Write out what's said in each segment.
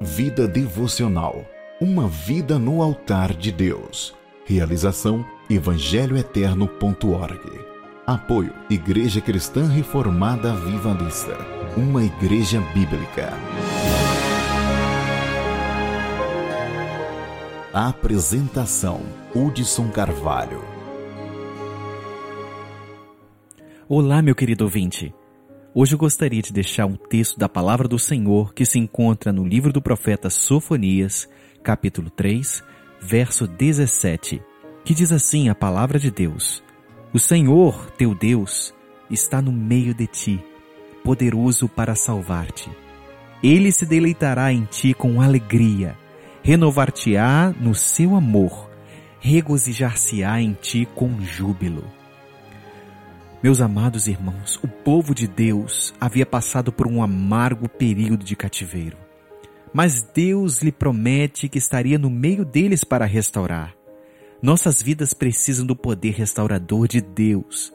Vida devocional. Uma vida no altar de Deus. Realização evangelhoeterno.org. Apoio Igreja Cristã Reformada Vivalista. Uma igreja bíblica. Apresentação Hudson Carvalho. Olá, meu querido ouvinte. Hoje eu gostaria de deixar um texto da palavra do Senhor que se encontra no livro do profeta Sofonias, capítulo 3, verso 17, que diz assim a palavra de Deus: O Senhor, teu Deus, está no meio de ti, poderoso para salvar-te. Ele se deleitará em ti com alegria, renovar-te-á no seu amor, regozijar-se-á em ti com júbilo. Meus amados irmãos, o povo de Deus havia passado por um amargo período de cativeiro. Mas Deus lhe promete que estaria no meio deles para restaurar. Nossas vidas precisam do poder restaurador de Deus.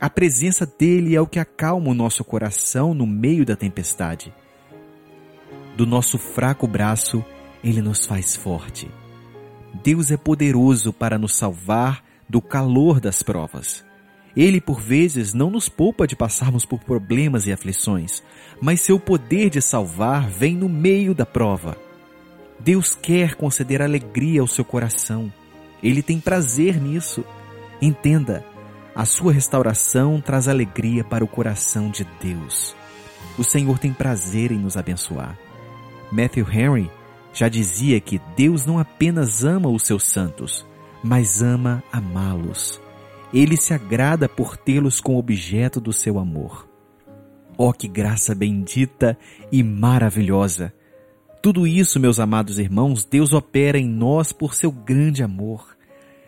A presença dele é o que acalma o nosso coração no meio da tempestade. Do nosso fraco braço, ele nos faz forte. Deus é poderoso para nos salvar do calor das provas. Ele, por vezes, não nos poupa de passarmos por problemas e aflições, mas seu poder de salvar vem no meio da prova. Deus quer conceder alegria ao seu coração. Ele tem prazer nisso. Entenda, a sua restauração traz alegria para o coração de Deus. O Senhor tem prazer em nos abençoar. Matthew Henry já dizia que Deus não apenas ama os seus santos, mas ama amá-los. Ele se agrada por tê-los como objeto do seu amor. Oh, que graça bendita e maravilhosa! Tudo isso, meus amados irmãos, Deus opera em nós por seu grande amor.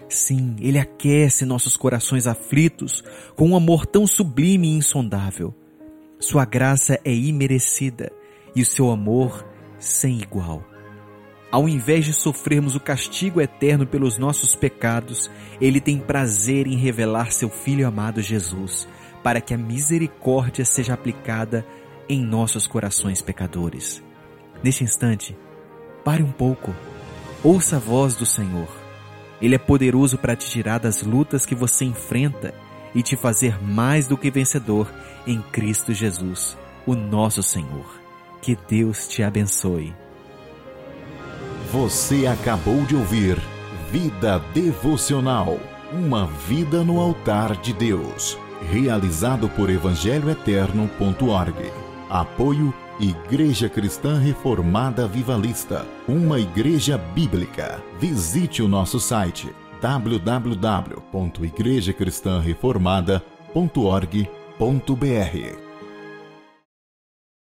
Sim, Ele aquece nossos corações aflitos com um amor tão sublime e insondável. Sua graça é imerecida e o seu amor sem igual. Ao invés de sofrermos o castigo eterno pelos nossos pecados, Ele tem prazer em revelar seu Filho amado Jesus, para que a misericórdia seja aplicada em nossos corações pecadores. Neste instante, pare um pouco, ouça a voz do Senhor. Ele é poderoso para te tirar das lutas que você enfrenta e te fazer mais do que vencedor em Cristo Jesus, o nosso Senhor. Que Deus te abençoe. Você acabou de ouvir Vida Devocional Uma Vida no Altar de Deus. Realizado por evangelhoeterno.org. Apoio Igreja Cristã Reformada Vivalista. Uma igreja bíblica. Visite o nosso site www.igrejacristãreformada.org.br